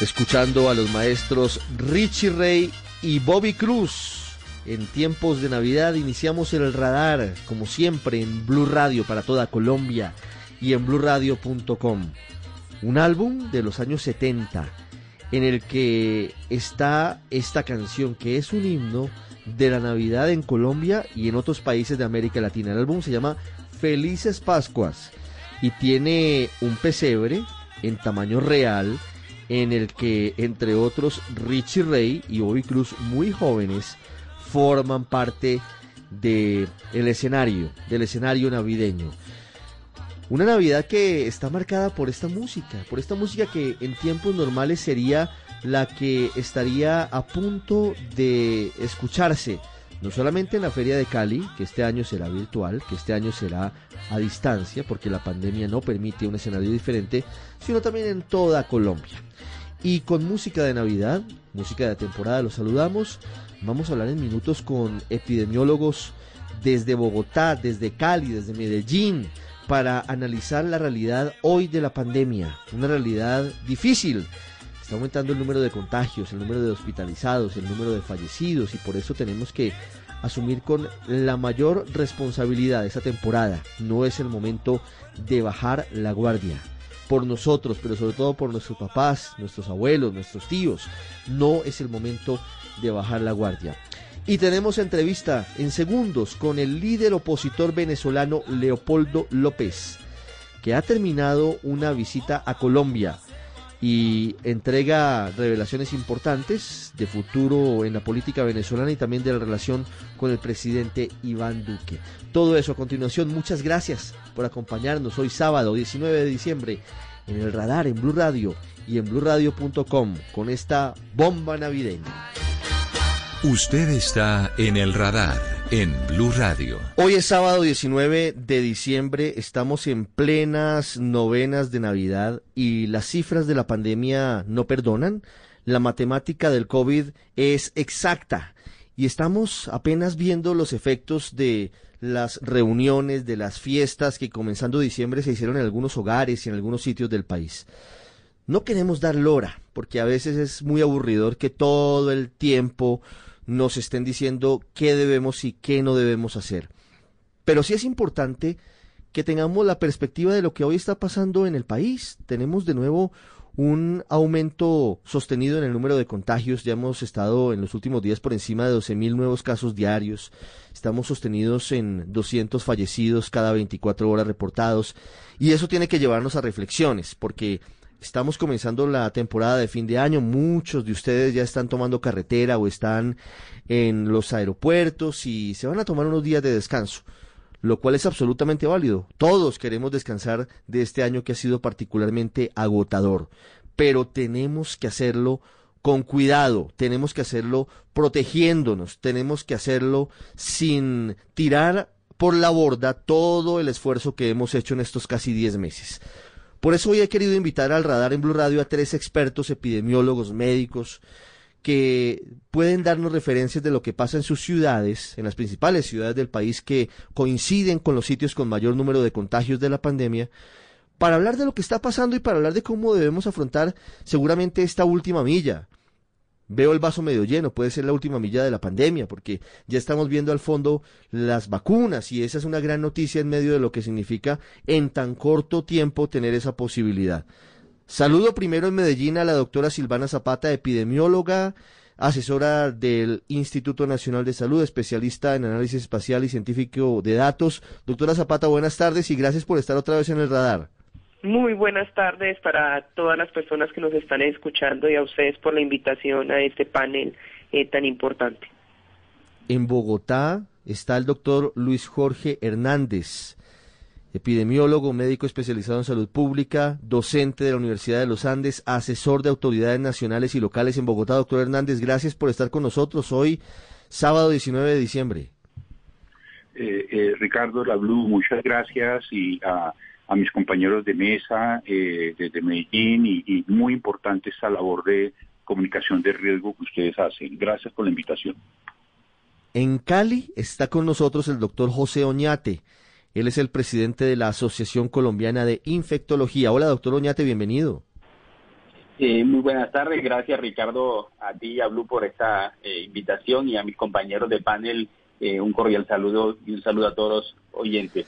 Escuchando a los maestros Richie Ray y Bobby Cruz. En tiempos de Navidad iniciamos el radar, como siempre, en Blue Radio para toda Colombia y en bluradio.com. Un álbum de los años 70 en el que está esta canción que es un himno de la Navidad en Colombia y en otros países de América Latina. El álbum se llama Felices Pascuas y tiene un pesebre en tamaño real en el que, entre otros, Richie Ray y Bobby Cruz, muy jóvenes, forman parte del el escenario, del escenario navideño. Una Navidad que está marcada por esta música, por esta música que en tiempos normales sería la que estaría a punto de escucharse, no solamente en la Feria de Cali, que este año será virtual, que este año será a distancia, porque la pandemia no permite un escenario diferente, sino también en toda Colombia. Y con música de Navidad, música de temporada, los saludamos. Vamos a hablar en minutos con epidemiólogos desde Bogotá, desde Cali, desde Medellín, para analizar la realidad hoy de la pandemia. Una realidad difícil. Está aumentando el número de contagios, el número de hospitalizados, el número de fallecidos y por eso tenemos que asumir con la mayor responsabilidad esa temporada. No es el momento de bajar la guardia por nosotros, pero sobre todo por nuestros papás, nuestros abuelos, nuestros tíos. No es el momento de bajar la guardia. Y tenemos entrevista en segundos con el líder opositor venezolano Leopoldo López, que ha terminado una visita a Colombia y entrega revelaciones importantes de futuro en la política venezolana y también de la relación con el presidente Iván Duque. Todo eso a continuación. Muchas gracias por acompañarnos hoy sábado 19 de diciembre en el radar en Blue Radio y en bluradio.com con esta bomba navideña. Usted está en el radar en Blue Radio. Hoy es sábado 19 de diciembre, estamos en plenas novenas de Navidad y las cifras de la pandemia no perdonan. La matemática del COVID es exacta y estamos apenas viendo los efectos de las reuniones, de las fiestas que comenzando diciembre se hicieron en algunos hogares y en algunos sitios del país. No queremos dar lora, porque a veces es muy aburridor que todo el tiempo nos estén diciendo qué debemos y qué no debemos hacer. Pero sí es importante que tengamos la perspectiva de lo que hoy está pasando en el país. Tenemos de nuevo un aumento sostenido en el número de contagios. Ya hemos estado en los últimos días por encima de 12.000 nuevos casos diarios. Estamos sostenidos en 200 fallecidos cada 24 horas reportados. Y eso tiene que llevarnos a reflexiones, porque Estamos comenzando la temporada de fin de año. Muchos de ustedes ya están tomando carretera o están en los aeropuertos y se van a tomar unos días de descanso, lo cual es absolutamente válido. Todos queremos descansar de este año que ha sido particularmente agotador, pero tenemos que hacerlo con cuidado, tenemos que hacerlo protegiéndonos, tenemos que hacerlo sin tirar por la borda todo el esfuerzo que hemos hecho en estos casi 10 meses. Por eso hoy he querido invitar al radar en Blue Radio a tres expertos epidemiólogos, médicos, que pueden darnos referencias de lo que pasa en sus ciudades, en las principales ciudades del país que coinciden con los sitios con mayor número de contagios de la pandemia, para hablar de lo que está pasando y para hablar de cómo debemos afrontar seguramente esta última milla, Veo el vaso medio lleno, puede ser la última milla de la pandemia, porque ya estamos viendo al fondo las vacunas y esa es una gran noticia en medio de lo que significa en tan corto tiempo tener esa posibilidad. Saludo primero en Medellín a la doctora Silvana Zapata, epidemióloga, asesora del Instituto Nacional de Salud, especialista en análisis espacial y científico de datos. Doctora Zapata, buenas tardes y gracias por estar otra vez en el radar. Muy buenas tardes para todas las personas que nos están escuchando y a ustedes por la invitación a este panel eh, tan importante. En Bogotá está el doctor Luis Jorge Hernández, epidemiólogo, médico especializado en salud pública, docente de la Universidad de los Andes, asesor de autoridades nacionales y locales en Bogotá. Doctor Hernández, gracias por estar con nosotros hoy, sábado 19 de diciembre. Eh, eh, Ricardo Lablu, muchas gracias y a, mis compañeros de mesa eh, desde Medellín y, y muy importante esta labor de comunicación de riesgo que ustedes hacen. Gracias por la invitación. En Cali está con nosotros el doctor José Oñate. Él es el presidente de la Asociación Colombiana de Infectología. Hola, doctor Oñate, bienvenido. Eh, muy buenas tardes, gracias Ricardo, a ti y a Blue por esta eh, invitación y a mis compañeros de panel eh, un cordial saludo y un saludo a todos los oyentes.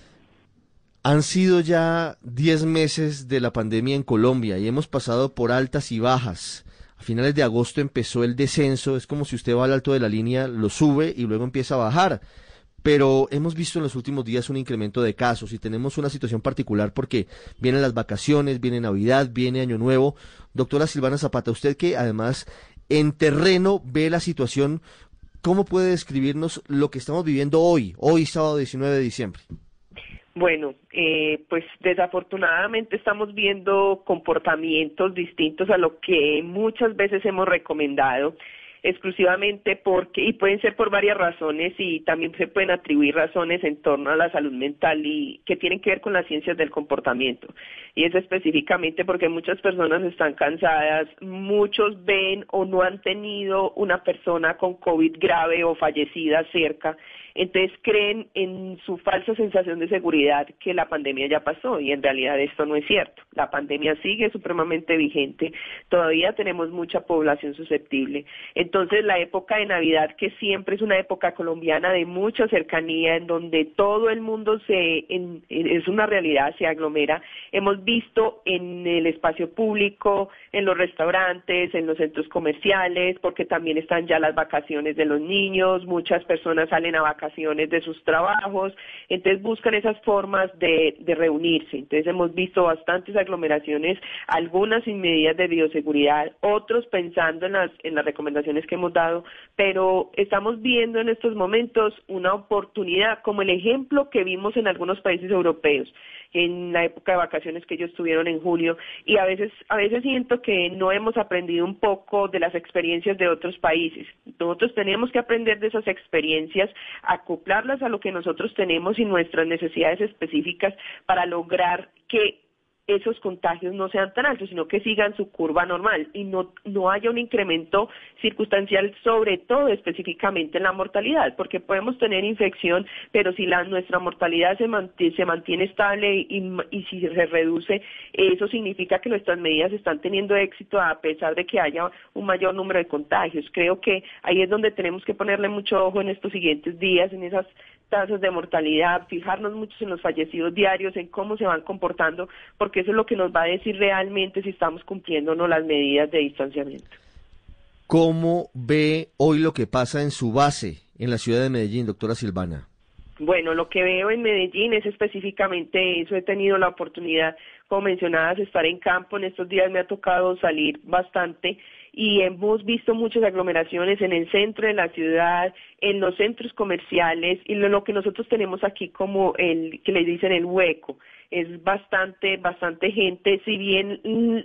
Han sido ya 10 meses de la pandemia en Colombia y hemos pasado por altas y bajas. A finales de agosto empezó el descenso, es como si usted va al alto de la línea, lo sube y luego empieza a bajar pero hemos visto en los últimos días un incremento de casos y tenemos una situación particular porque vienen las vacaciones, viene Navidad, viene Año Nuevo. Doctora Silvana Zapata, usted que además en terreno ve la situación, ¿cómo puede describirnos lo que estamos viviendo hoy, hoy sábado 19 de diciembre? Bueno, eh, pues desafortunadamente estamos viendo comportamientos distintos a lo que muchas veces hemos recomendado exclusivamente porque, y pueden ser por varias razones y también se pueden atribuir razones en torno a la salud mental y que tienen que ver con las ciencias del comportamiento. Y es específicamente porque muchas personas están cansadas, muchos ven o no han tenido una persona con COVID grave o fallecida cerca entonces creen en su falsa sensación de seguridad que la pandemia ya pasó y en realidad esto no es cierto. La pandemia sigue supremamente vigente, todavía tenemos mucha población susceptible. Entonces la época de Navidad, que siempre es una época colombiana de mucha cercanía, en donde todo el mundo se es una realidad, se aglomera, hemos visto en el espacio público, en los restaurantes, en los centros comerciales, porque también están ya las vacaciones de los niños, muchas personas salen a vacaciones de sus trabajos, entonces buscan esas formas de, reunirse. Entonces hemos visto bastantes aglomeraciones, algunas sin medidas de bioseguridad, otros pensando en las, en las recomendaciones que hemos dado, pero estamos viendo en estos momentos una oportunidad, como el ejemplo que vimos en algunos países europeos en la época de vacaciones que ellos tuvieron en julio y a veces a veces siento que no hemos aprendido un poco de las experiencias de otros países. Nosotros tenemos que aprender de esas experiencias, acoplarlas a lo que nosotros tenemos y nuestras necesidades específicas para lograr que esos contagios no sean tan altos, sino que sigan su curva normal y no, no haya un incremento circunstancial, sobre todo específicamente en la mortalidad, porque podemos tener infección, pero si la, nuestra mortalidad se mantiene, se mantiene estable y, y si se reduce, eso significa que nuestras medidas están teniendo éxito a pesar de que haya un mayor número de contagios. Creo que ahí es donde tenemos que ponerle mucho ojo en estos siguientes días, en esas tasas de mortalidad, fijarnos mucho en los fallecidos diarios, en cómo se van comportando, porque eso es lo que nos va a decir realmente si estamos cumpliendo o no las medidas de distanciamiento. ¿Cómo ve hoy lo que pasa en su base en la ciudad de Medellín, doctora Silvana? Bueno, lo que veo en Medellín es específicamente eso. He tenido la oportunidad, como mencionadas, de estar en campo. En estos días me ha tocado salir bastante y hemos visto muchas aglomeraciones en el centro de la ciudad, en los centros comerciales y lo, que nosotros tenemos aquí como el que le dicen el hueco es bastante, bastante gente, si bien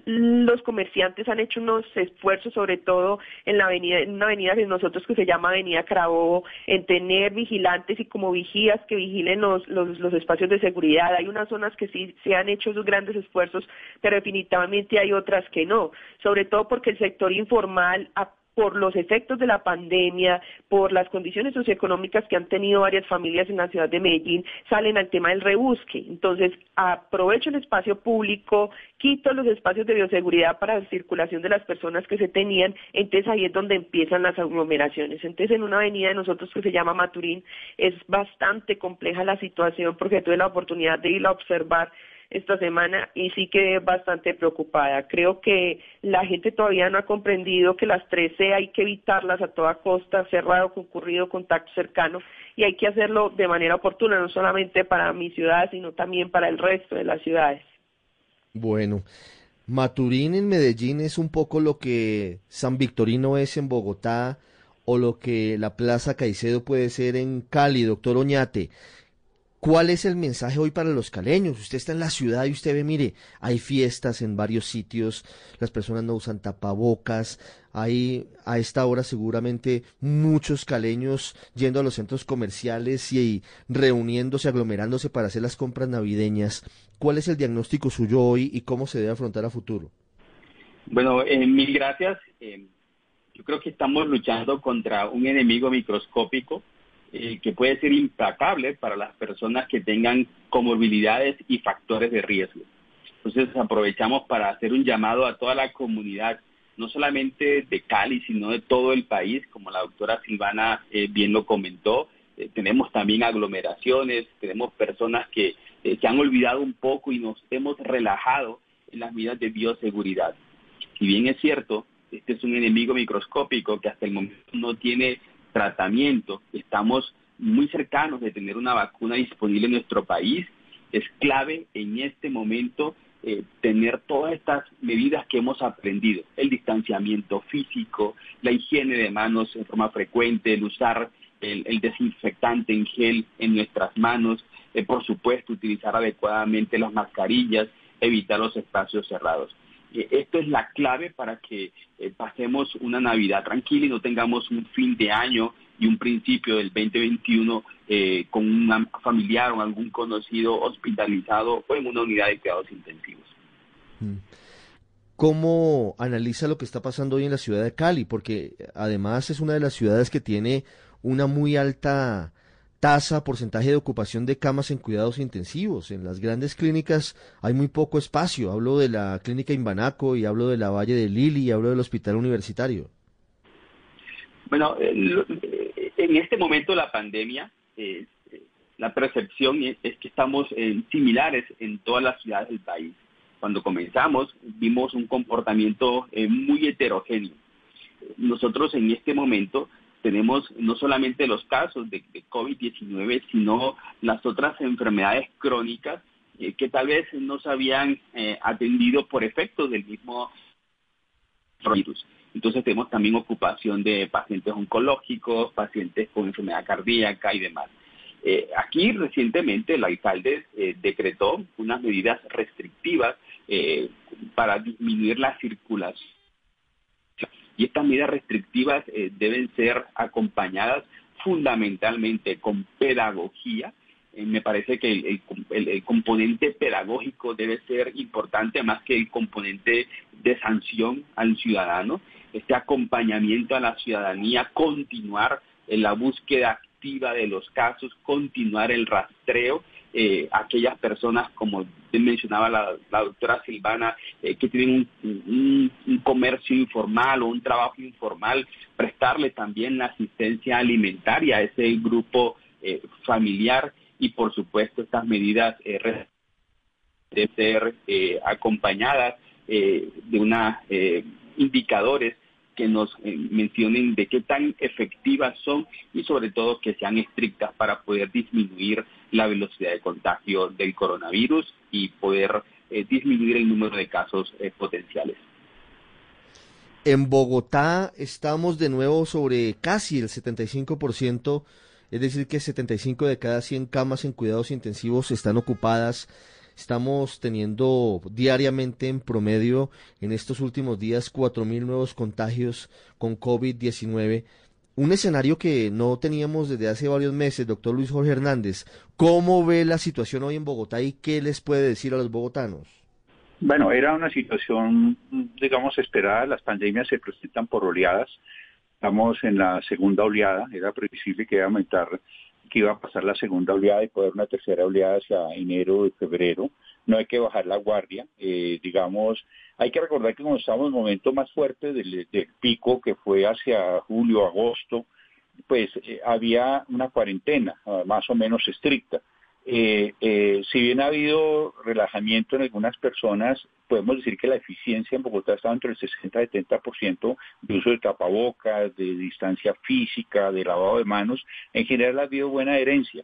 los comerciantes han hecho unos esfuerzos, sobre todo en la avenida, en una avenida de nosotros que se llama Avenida Carabobo, en tener vigilantes y como vigías que vigilen los, los, los espacios de seguridad. Hay unas zonas que sí se han hecho esos grandes esfuerzos, pero definitivamente hay otras que no, sobre todo porque el sector informal ha por los efectos de la pandemia, por las condiciones socioeconómicas que han tenido varias familias en la ciudad de Medellín, salen al tema del rebusque. Entonces, aprovecho el espacio público, quito los espacios de bioseguridad para la circulación de las personas que se tenían, entonces ahí es donde empiezan las aglomeraciones. Entonces, en una avenida de nosotros que se llama Maturín, es bastante compleja la situación porque tuve la oportunidad de ir a observar esta semana y sí quedé bastante preocupada. Creo que la gente todavía no ha comprendido que las 13 hay que evitarlas a toda costa, cerrado, concurrido, contacto cercano y hay que hacerlo de manera oportuna, no solamente para mi ciudad, sino también para el resto de las ciudades. Bueno, Maturín en Medellín es un poco lo que San Victorino es en Bogotá o lo que la Plaza Caicedo puede ser en Cali, doctor Oñate ¿Cuál es el mensaje hoy para los caleños? Usted está en la ciudad y usted ve, mire, hay fiestas en varios sitios, las personas no usan tapabocas, hay a esta hora seguramente muchos caleños yendo a los centros comerciales y, reuniéndose, aglomerándose para hacer las compras navideñas. ¿Cuál es el diagnóstico suyo hoy y cómo se debe afrontar a futuro? Bueno, eh, mil gracias. Eh, yo creo que estamos luchando contra un enemigo microscópico eh, que puede ser implacable para las personas que tengan comorbilidades y factores de riesgo. Entonces aprovechamos para hacer un llamado a toda la comunidad, no solamente de Cali, sino de todo el país, como la doctora Silvana eh, bien lo comentó. Eh, tenemos también aglomeraciones, tenemos personas que se han olvidado un poco y nos hemos relajado en las medidas de bioseguridad. Si bien es cierto, este es un enemigo microscópico que hasta el momento no tiene tratamiento. Estamos muy cercanos de tener una vacuna disponible en nuestro país. Es clave en este momento eh, tener todas estas medidas que hemos aprendido, el distanciamiento físico, la higiene de manos en forma frecuente, el usar el, desinfectante en gel en nuestras manos, eh, por supuesto utilizar adecuadamente las mascarillas, evitar los espacios cerrados esto es la clave para que eh, pasemos una Navidad tranquila y no tengamos un fin de año y un principio del 2021 eh, con un familiar o algún conocido hospitalizado o en una unidad de cuidados intensivos. Mm. ¿Cómo analiza lo que está pasando hoy en la ciudad de Cali? Porque además es una de las ciudades que tiene una muy alta tasa, porcentaje de ocupación de camas en cuidados intensivos. En las grandes clínicas hay muy poco espacio. Hablo de la clínica Imbanaco y hablo de la Valle de Lili y hablo del hospital universitario. Bueno, en este momento la pandemia, eh, la percepción es, que estamos similares en todas las ciudades del país. Cuando comenzamos vimos un comportamiento eh, muy heterogéneo. Nosotros en este momento tenemos no solamente los casos de, COVID-19, sino las otras enfermedades crónicas eh, que tal vez no se habían eh, atendido por efectos del mismo virus. Entonces tenemos también ocupación de pacientes oncológicos, pacientes con enfermedad cardíaca y demás. Eh, aquí recientemente el alcalde decretó unas medidas restrictivas para disminuir la circulación y estas medidas restrictivas eh, deben ser acompañadas fundamentalmente con pedagogía. Eh, me parece que el, componente pedagógico debe ser importante más que el componente de sanción al ciudadano. Este acompañamiento a la ciudadanía, continuar en la búsqueda activa de los casos, continuar el rastreo eh, aquellas personas, como mencionaba la, doctora Silvana, eh, que tienen un, comercio informal o un trabajo informal, prestarle también la asistencia alimentaria a ese grupo eh, familiar y, por supuesto, estas medidas deben ser acompañadas de una indicadores que nos eh, mencionen de qué tan efectivas son y sobre todo que sean estrictas para poder disminuir la velocidad de contagio del coronavirus y poder eh, disminuir el número de casos eh, potenciales. En Bogotá estamos de nuevo sobre casi el 75%, es decir, que 75 de cada 100 camas en cuidados intensivos están ocupadas Estamos teniendo diariamente en promedio en estos últimos días 4.000 nuevos contagios con COVID-19. Un escenario que no teníamos desde hace varios meses, doctor Luis Jorge Hernández. ¿Cómo ve la situación hoy en Bogotá y qué les puede decir a los bogotanos? Bueno, era una situación, digamos, esperada. Las pandemias se presentan por oleadas. Estamos en la segunda oleada. Era previsible que iba a aumentar que iba a pasar la segunda oleada y poder una tercera oleada hacia enero y febrero. No hay que bajar la guardia. Eh, digamos, hay que recordar que cuando estamos en el momento más fuerte del, pico, que fue hacia julio, agosto, pues eh, había una cuarentena ah, más o menos estricta. Eh, eh, si bien ha habido relajamiento en algunas personas, podemos decir que la eficiencia en Bogotá está entre el 60 y 70% de uso de tapabocas, de distancia física, de lavado de manos. En general ha habido buena herencia.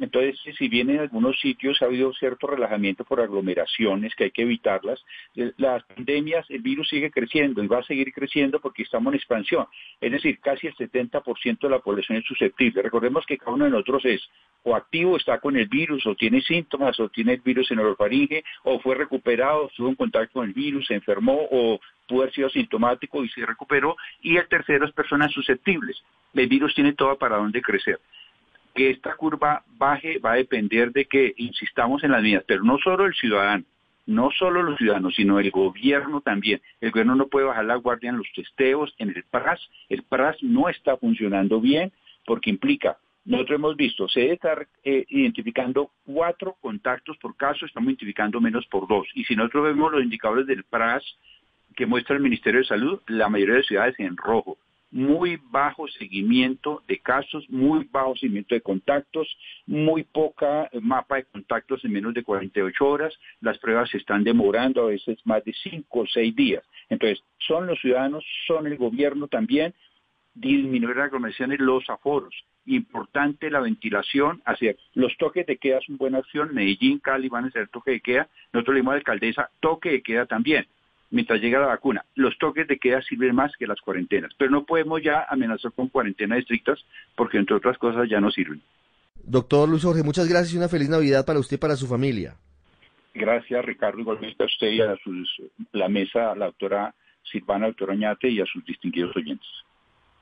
Entonces, si bien en algunos sitios ha habido cierto relajamiento por aglomeraciones, que hay que evitarlas, eh, las pandemias, el virus sigue creciendo y va a seguir creciendo porque estamos en expansión. Es decir, casi el 70% de la población es susceptible. Recordemos que cada uno de nosotros es o activo, está con el virus, o tiene síntomas, o tiene el virus en orofaringe, o fue recuperado, estuvo en contacto con el virus, se enfermó, o pudo haber sido sintomático y se recuperó. Y el tercero es personas susceptibles. El virus tiene todo para dónde crecer que esta curva baje va a depender de que insistamos en las medidas, pero no solo el ciudadano, no solo los ciudadanos, sino el gobierno también. El gobierno no puede bajar la guardia en los testeos, en el PRAS. El PRAS no está funcionando bien porque implica, nosotros hemos visto, se debe estar eh, identificando cuatro contactos por caso, estamos identificando menos por dos. Y si nosotros vemos los indicadores del PRAS que muestra el Ministerio de Salud, la mayoría de ciudades en rojo muy bajo seguimiento de casos, muy bajo seguimiento de contactos, muy poca mapa de contactos en menos de 48 horas, las pruebas se están demorando a veces más de 5 o 6 días. Entonces, son los ciudadanos, son el gobierno también, disminuir las aglomeraciones, los aforos. Importante la ventilación, hacia los toques de queda es una buena acción, Medellín, Cali van a ser toque de queda, nosotros le dimos a la alcaldesa toque de queda también mientras llega la vacuna. Los toques de queda sirven más que las cuarentenas, pero no podemos ya amenazar con cuarentenas estrictas porque entre otras cosas ya no sirven. Doctor Luis Jorge, muchas gracias y una feliz Navidad para usted y para su familia. Gracias, Ricardo, igualmente a usted y a la mesa, a la doctora Silvana, doctora Oñate y a sus distinguidos oyentes.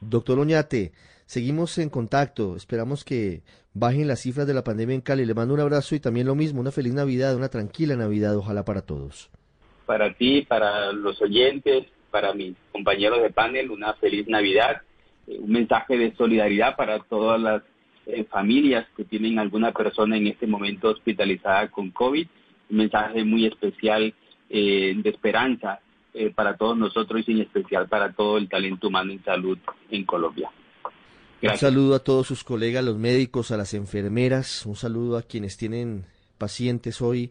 Doctor Oñate, seguimos en contacto, esperamos que bajen las cifras de la pandemia en Cali. Le mando un abrazo y también lo mismo, una feliz Navidad, una tranquila Navidad, ojalá para todos para ti, para los oyentes, para mis compañeros de panel, una feliz Navidad, eh, un mensaje de solidaridad para todas las eh, familias que tienen alguna persona en este momento hospitalizada con COVID, un mensaje muy especial eh, de esperanza para todos nosotros y en especial para todo el talento humano en salud en Colombia. Un saludo a todos sus colegas, los médicos, a las enfermeras, un saludo a quienes tienen pacientes hoy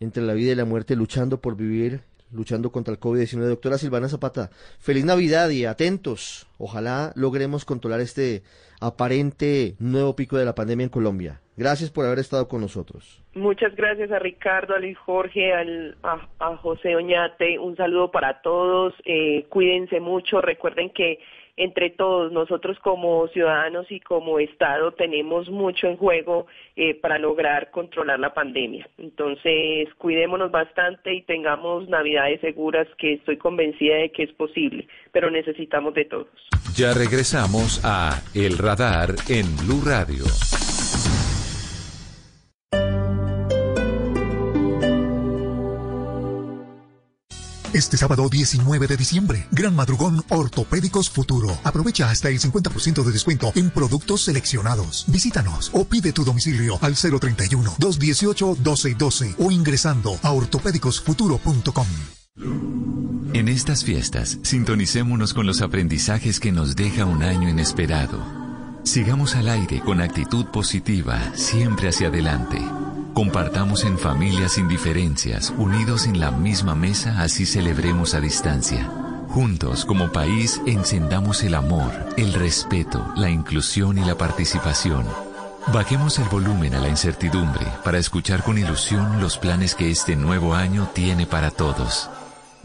entre la vida y la muerte, luchando por vivir, luchando contra el COVID-19. Doctora Silvana Zapata, feliz Navidad y atentos. Ojalá logremos controlar este aparente nuevo pico de la pandemia en Colombia. Gracias por haber estado con nosotros. Muchas gracias a Ricardo, a Luis Jorge, a, José Oñate. Un saludo para todos. Eh, cuídense mucho. Recuerden que entre todos nosotros como ciudadanos y como Estado tenemos mucho en juego eh, para lograr controlar la pandemia. Entonces, cuidémonos bastante y tengamos navidades seguras, que estoy convencida de que es posible, pero necesitamos de todos. Ya regresamos a El Radar en Blue Radio. Este sábado 19 de diciembre, Gran Madrugón Ortopédicos Futuro. Aprovecha hasta el 50% de descuento en productos seleccionados. Visítanos o pide tu domicilio al 031-218-1212 o ingresando a ortopédicosfuturo.com. En estas fiestas, sintonicémonos con los aprendizajes que nos deja un año inesperado. Sigamos al aire con actitud positiva, siempre hacia adelante. Compartamos en familias sin diferencias, unidos en la misma mesa, así celebremos a distancia. Juntos, como país, encendamos el amor, el respeto, la inclusión y la participación. Bajemos el volumen a la incertidumbre para escuchar con ilusión los planes que este nuevo año tiene para todos.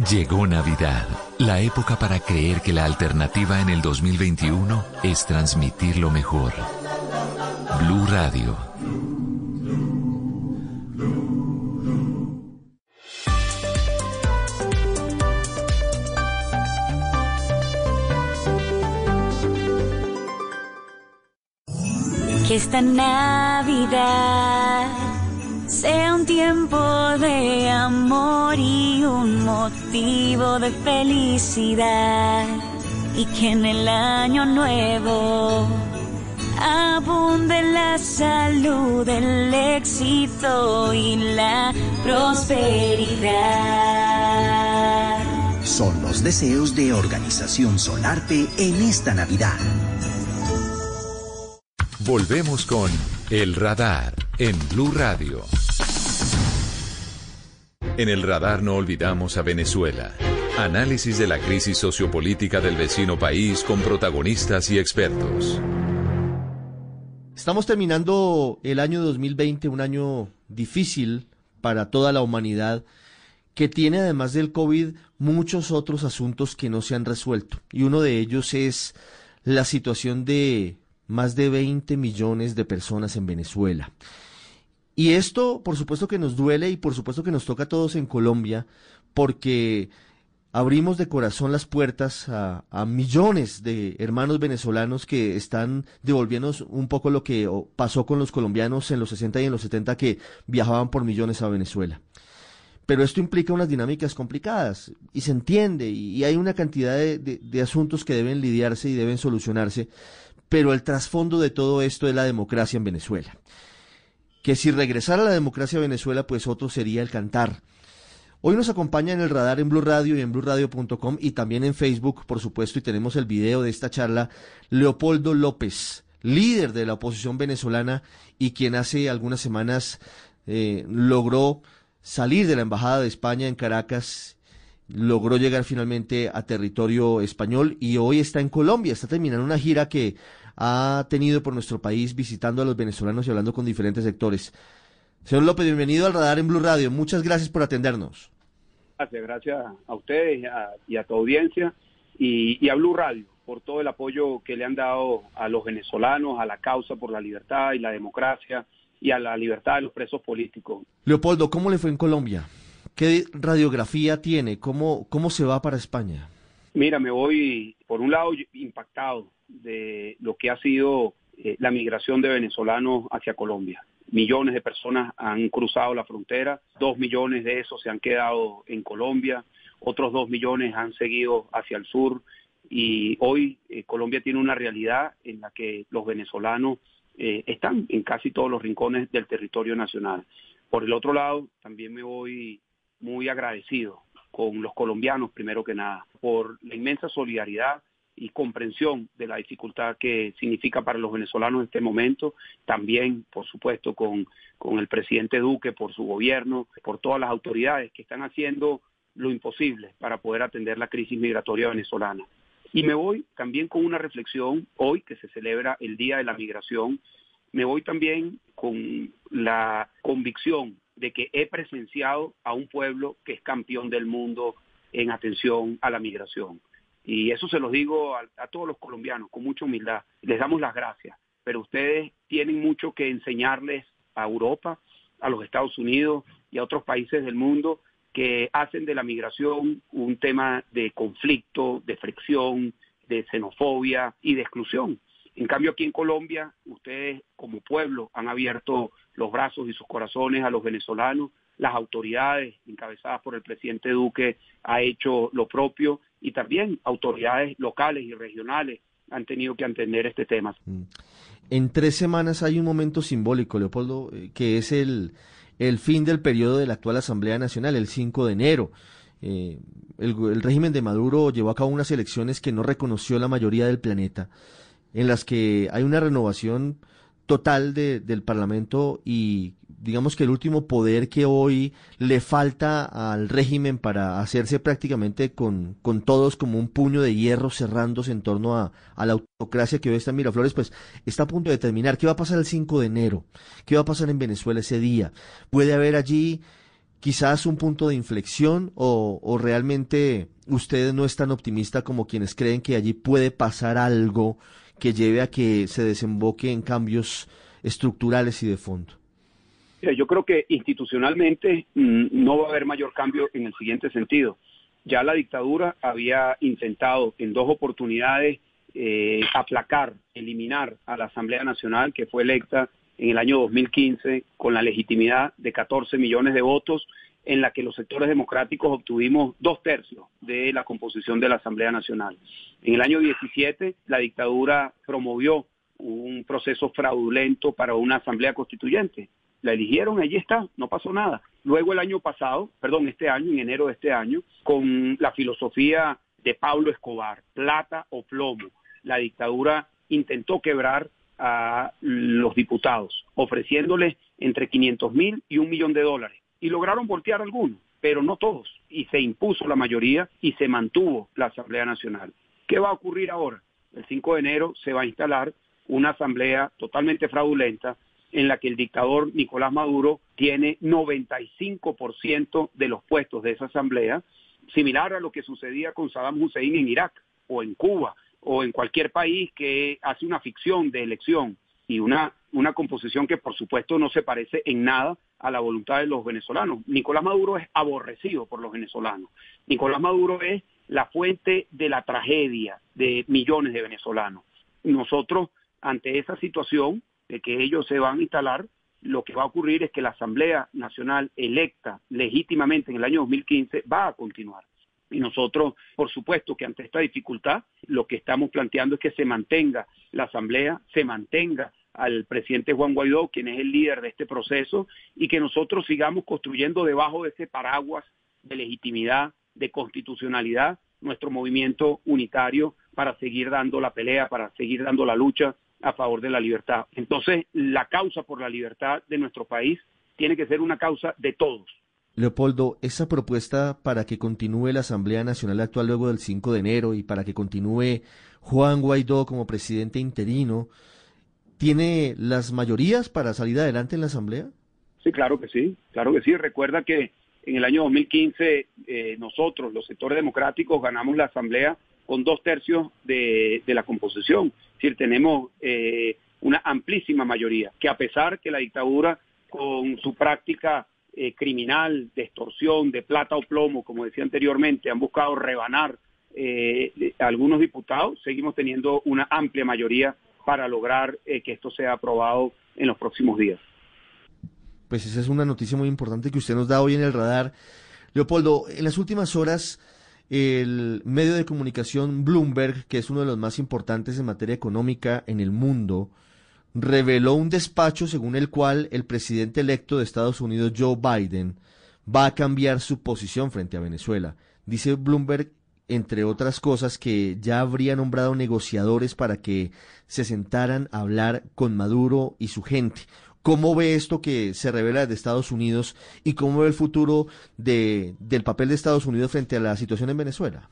Llegó Navidad, la época para creer que la alternativa en el 2021 es transmitir lo mejor. Blue Radio Que esta Navidad sea un tiempo de amor y un motivo de felicidad. Y que en el año nuevo abunde la salud, el éxito y la prosperidad. Son los deseos de Organización Solarte en esta Navidad. Volvemos con El Radar en Blue Radio. En El Radar no olvidamos a Venezuela. Análisis de la crisis sociopolítica del vecino país con protagonistas y expertos. Estamos terminando el año 2020, un año difícil para toda la humanidad, que tiene además del COVID muchos otros asuntos que no se han resuelto. Y uno de ellos es la situación de más de 20 millones de personas en Venezuela. Y esto, por supuesto que nos duele y por supuesto que nos toca a todos en Colombia, porque abrimos de corazón las puertas a, millones de hermanos venezolanos que están devolviéndonos un poco lo que pasó con los colombianos en los 60 y en los 70 que viajaban por millones a Venezuela. Pero esto implica unas dinámicas complicadas y se entiende y, hay una cantidad de asuntos que deben lidiarse y deben solucionarse, pero el trasfondo de todo esto es la democracia en Venezuela. Que si regresara la democracia a Venezuela, pues otro sería el cantar Hoy nos acompaña en el radar en Blue Radio y en BlueRadio.com y también en Facebook, por supuesto, y tenemos el video de esta charla, Leopoldo López, líder de la oposición venezolana y quien hace algunas semanas eh, logró salir de la Embajada de España en Caracas, logró llegar finalmente a territorio español y hoy está en Colombia, está terminando una gira que ha tenido por nuestro país visitando a los venezolanos y hablando con diferentes sectores. Señor López, bienvenido al radar en Blue Radio. Muchas gracias por atendernos. Gracias, gracias a ustedes y a, tu audiencia y, a Blue Radio por todo el apoyo que le han dado a los venezolanos, a la causa por la libertad y la democracia y a la libertad de los presos políticos. Leopoldo, ¿cómo le fue en Colombia? ¿Qué radiografía tiene? ¿Cómo, cómo se va para España? Mira, me voy, por un lado, impactado de lo que ha sido eh, la migración de venezolanos hacia Colombia millones de personas han cruzado la frontera, dos millones de esos se han quedado en Colombia, otros dos millones han seguido hacia el sur y hoy eh, Colombia tiene una realidad en la que los venezolanos eh, están en casi todos los rincones del territorio nacional. Por el otro lado, también me voy muy agradecido con los colombianos, primero que nada, por la inmensa solidaridad y comprensión de la dificultad que significa para los venezolanos en este momento, también, por supuesto, con, con el presidente Duque, por su gobierno, por todas las autoridades que están haciendo lo imposible para poder atender la crisis migratoria venezolana. Y me voy también con una reflexión, hoy que se celebra el Día de la Migración, me voy también con la convicción de que he presenciado a un pueblo que es campeón del mundo en atención a la migración. Y eso se lo digo a, todos los colombianos con mucha humildad. Les damos las gracias, pero ustedes tienen mucho que enseñarles a Europa, a los Estados Unidos y a otros países del mundo que hacen de la migración un tema de conflicto, de fricción, de xenofobia y de exclusión. En cambio, aquí en Colombia, ustedes como pueblo han abierto los brazos y sus corazones a los venezolanos, las autoridades encabezadas por el presidente Duque ha hecho lo propio y también autoridades locales y regionales han tenido que entender este tema. Mm. En tres semanas hay un momento simbólico, Leopoldo, eh, que es el, el fin del periodo de la actual Asamblea Nacional, el 5 de enero. Eh, el, el, régimen de Maduro llevó a cabo unas elecciones que no reconoció la mayoría del planeta, en las que hay una renovación total de, del Parlamento y digamos que el último poder que hoy le falta al régimen para hacerse prácticamente con, con todos como un puño de hierro cerrándose en torno a, la autocracia que hoy está en Miraflores, pues está a punto de terminar. ¿Qué va a pasar el 5 de enero? ¿Qué va a pasar en Venezuela ese día? ¿Puede haber allí quizás un punto de inflexión o, o realmente usted no es tan optimista como quienes creen que allí puede pasar algo que lleve a que se desemboque en cambios estructurales y de fondo? Yo creo que institucionalmente mm, no va a haber mayor cambio en el siguiente sentido. Ya la dictadura había intentado en dos oportunidades eh, aplacar, eliminar a la Asamblea Nacional que fue electa en el año 2015 con la legitimidad de 14 millones de votos en la que los sectores democráticos obtuvimos dos tercios de la composición de la Asamblea Nacional. En el año 17 la dictadura promovió un proceso fraudulento para una asamblea constituyente la eligieron, allí está, no pasó nada. Luego el año pasado, perdón, este año, en enero de este año, con la filosofía de Pablo Escobar, plata o plomo, la dictadura intentó quebrar a los diputados, ofreciéndoles entre 500 mil y un millón de dólares. Y lograron voltear algunos, pero no todos. Y se impuso la mayoría y se mantuvo la Asamblea Nacional. ¿Qué va a ocurrir ahora? El 5 de enero se va a instalar una asamblea totalmente fraudulenta en la que el dictador Nicolás Maduro tiene 95% de los puestos de esa asamblea, similar a lo que sucedía con Saddam Hussein en Irak o en Cuba o en cualquier país que hace una ficción de elección y una, una composición que por supuesto no se parece en nada a la voluntad de los venezolanos. Nicolás Maduro es aborrecido por los venezolanos. Nicolás Maduro es la fuente de la tragedia de millones de venezolanos. Nosotros, ante esa situación de que ellos se van a instalar, lo que va a ocurrir es que la Asamblea Nacional electa legítimamente en el año 2015 va a continuar. Y nosotros, por supuesto que ante esta dificultad, lo que estamos planteando es que se mantenga la Asamblea, se mantenga al presidente Juan Guaidó, quien es el líder de este proceso, y que nosotros sigamos construyendo debajo de ese paraguas de legitimidad, de constitucionalidad, nuestro movimiento unitario para seguir dando la pelea, para seguir dando la lucha a favor de la libertad. Entonces, la causa por la libertad de nuestro país tiene que ser una causa de todos. Leopoldo, esa propuesta para que continúe la Asamblea Nacional actual luego del 5 de enero y para que continúe Juan Guaidó como presidente interino, ¿tiene las mayorías para salir adelante en la Asamblea? Sí, claro que sí, claro que sí. Recuerda que en el año 2015 eh, nosotros, los sectores democráticos, ganamos la Asamblea con dos tercios de, la composición. Es decir, tenemos eh, una amplísima mayoría, que a pesar que la dictadura, con su práctica eh, criminal, de extorsión, de plata o plomo, como decía anteriormente, han buscado rebanar eh, algunos diputados, seguimos teniendo una amplia mayoría para lograr que esto sea aprobado en los próximos días. Pues esa es una noticia muy importante que usted nos da hoy en el radar. Leopoldo, en las últimas horas el medio de comunicación Bloomberg, que es uno de los más importantes en materia económica en el mundo, reveló un despacho según el cual el presidente electo de Estados Unidos, Joe Biden, va a cambiar su posición frente a Venezuela. Dice Bloomberg, entre otras cosas, que ya habría nombrado negociadores para que se sentaran a hablar con Maduro y su gente. ¿Cómo ve esto que se revela de Estados Unidos y cómo ve el futuro de, del papel de Estados Unidos frente a la situación en Venezuela?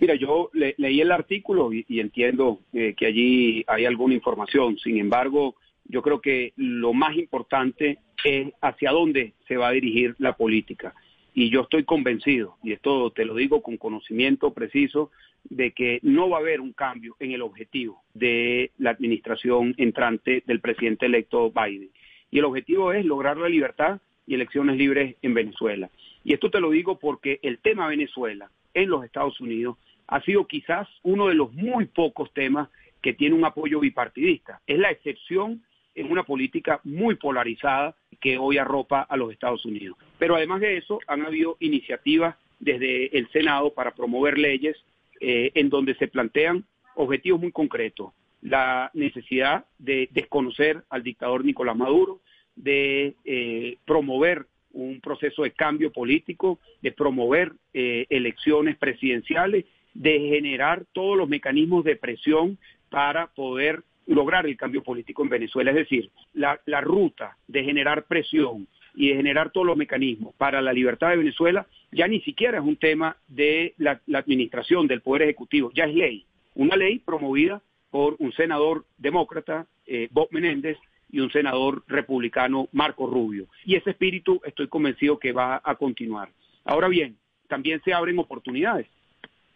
Mira, yo leí el artículo y, entiendo eh, que allí hay alguna información. Sin embargo, yo creo que lo más importante es hacia dónde se va a dirigir la política. Y yo estoy convencido, y esto te lo digo con conocimiento preciso, de que no va a haber un cambio en el objetivo de la administración entrante del presidente electo Biden. Y el objetivo es lograr la libertad y elecciones libres en Venezuela. Y esto te lo digo porque el tema Venezuela en los Estados Unidos ha sido quizás uno de los muy pocos temas que tiene un apoyo bipartidista. Es la excepción en una política muy polarizada que hoy arropa a los Estados Unidos. Pero además de eso, han habido iniciativas desde el Senado para promover leyes eh, en donde se plantean objetivos muy concretos. La necesidad de desconocer al dictador Nicolás Maduro, de eh, promover un proceso de cambio político, de promover eh, elecciones presidenciales, de generar todos los mecanismos de presión para poder lograr el cambio político en Venezuela. Es decir, la, la ruta de generar presión y de generar todos los mecanismos para la libertad de Venezuela ya ni siquiera es un tema de la, administración del Poder Ejecutivo, ya es ley. Una ley promovida por un senador demócrata, eh, Bob Menéndez, y un senador republicano, Marco Rubio. Y ese espíritu estoy convencido que va a continuar. Ahora bien, también se abren oportunidades.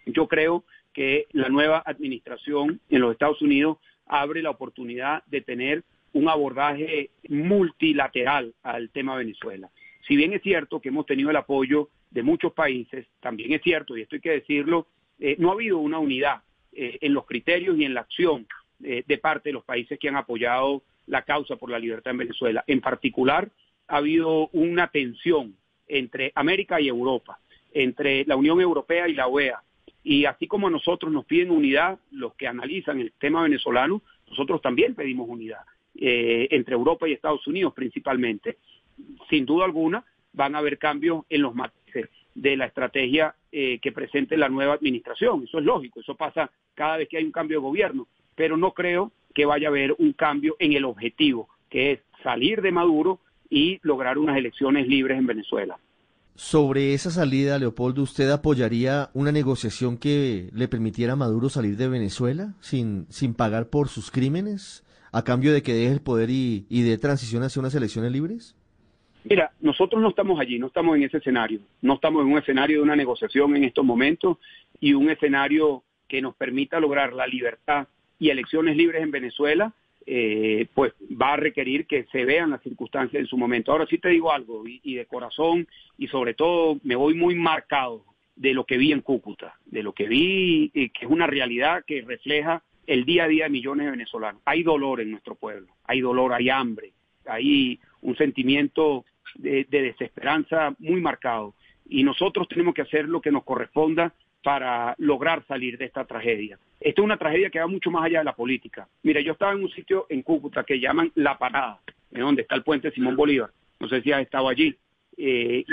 Yo creo que la nueva administración en los Estados Unidos abre la oportunidad de tener un abordaje multilateral al tema Venezuela. Si bien es cierto que hemos tenido el apoyo de muchos países, también es cierto, y esto hay que decirlo, eh, no ha habido una unidad eh, en los criterios y en la acción eh, de parte de los países que han apoyado la causa por la libertad en Venezuela. En particular, ha habido una tensión entre América y Europa, entre la Unión Europea y la OEA. Y así como a nosotros nos piden unidad los que analizan el tema venezolano, nosotros también pedimos unidad. Eh, entre Europa y Estados Unidos principalmente. Sin duda alguna van a haber cambios en los matices de la estrategia eh, que presente la nueva administración. Eso es lógico, eso pasa cada vez que hay un cambio de gobierno, pero no creo que vaya a haber un cambio en el objetivo, que es salir de Maduro y lograr unas elecciones libres en Venezuela. Sobre esa salida, Leopoldo, ¿usted apoyaría una negociación que le permitiera a Maduro salir de Venezuela sin, sin pagar por sus crímenes, a cambio de que deje el poder y, y transición hacia unas elecciones libres? Mira, nosotros no estamos allí, no estamos en ese escenario, no estamos en un escenario de una negociación en estos momentos y un escenario que nos permita lograr la libertad y elecciones libres en Venezuela eh, pues va a requerir que se vean las circunstancias en su momento. Ahora sí te digo algo, y, y de corazón, y sobre todo me voy muy marcado de lo que vi en Cúcuta, de lo que vi, eh, que es una realidad que refleja el día a día de millones de venezolanos. Hay dolor en nuestro pueblo, hay dolor, hay hambre, hay un sentimiento de, de desesperanza muy marcado. Y nosotros tenemos que hacer lo que nos corresponda para lograr salir de esta tragedia. Esta es una tragedia que va mucho más allá de la política. Mira, yo estaba en un sitio en Cúcuta que llaman La Parada, en donde está el puente Simón Bolívar. No sé si has estado allí. Eh,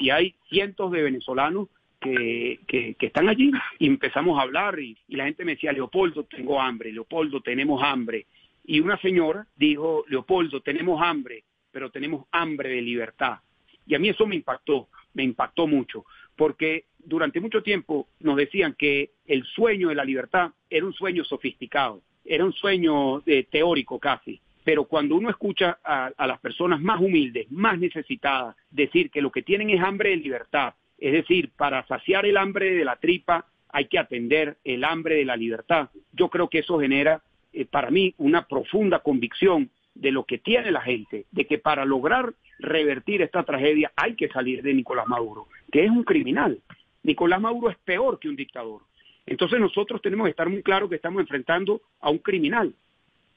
y, hay cientos de venezolanos que, que, que están allí y empezamos a hablar y, la gente me decía, Leopoldo, tengo hambre, Leopoldo, tenemos hambre. Y una señora dijo, Leopoldo, tenemos hambre, pero tenemos hambre de libertad. Y a mí eso me impactó, me impactó mucho, porque durante mucho tiempo nos decían que el sueño de la libertad era un sueño sofisticado, era un sueño eh, teórico casi. Pero cuando uno escucha a, a las personas más humildes, más necesitadas, decir que lo que tienen es hambre de libertad, es decir, para saciar el hambre de la tripa hay que atender el hambre de la libertad. Yo creo que eso genera eh, para mí una profunda convicción de lo que tiene la gente, de que para lograr revertir esta tragedia hay que salir de Nicolás Maduro, que es un criminal. Nicolás Maduro es peor que un dictador. Entonces nosotros tenemos que estar muy claros que estamos enfrentando a un criminal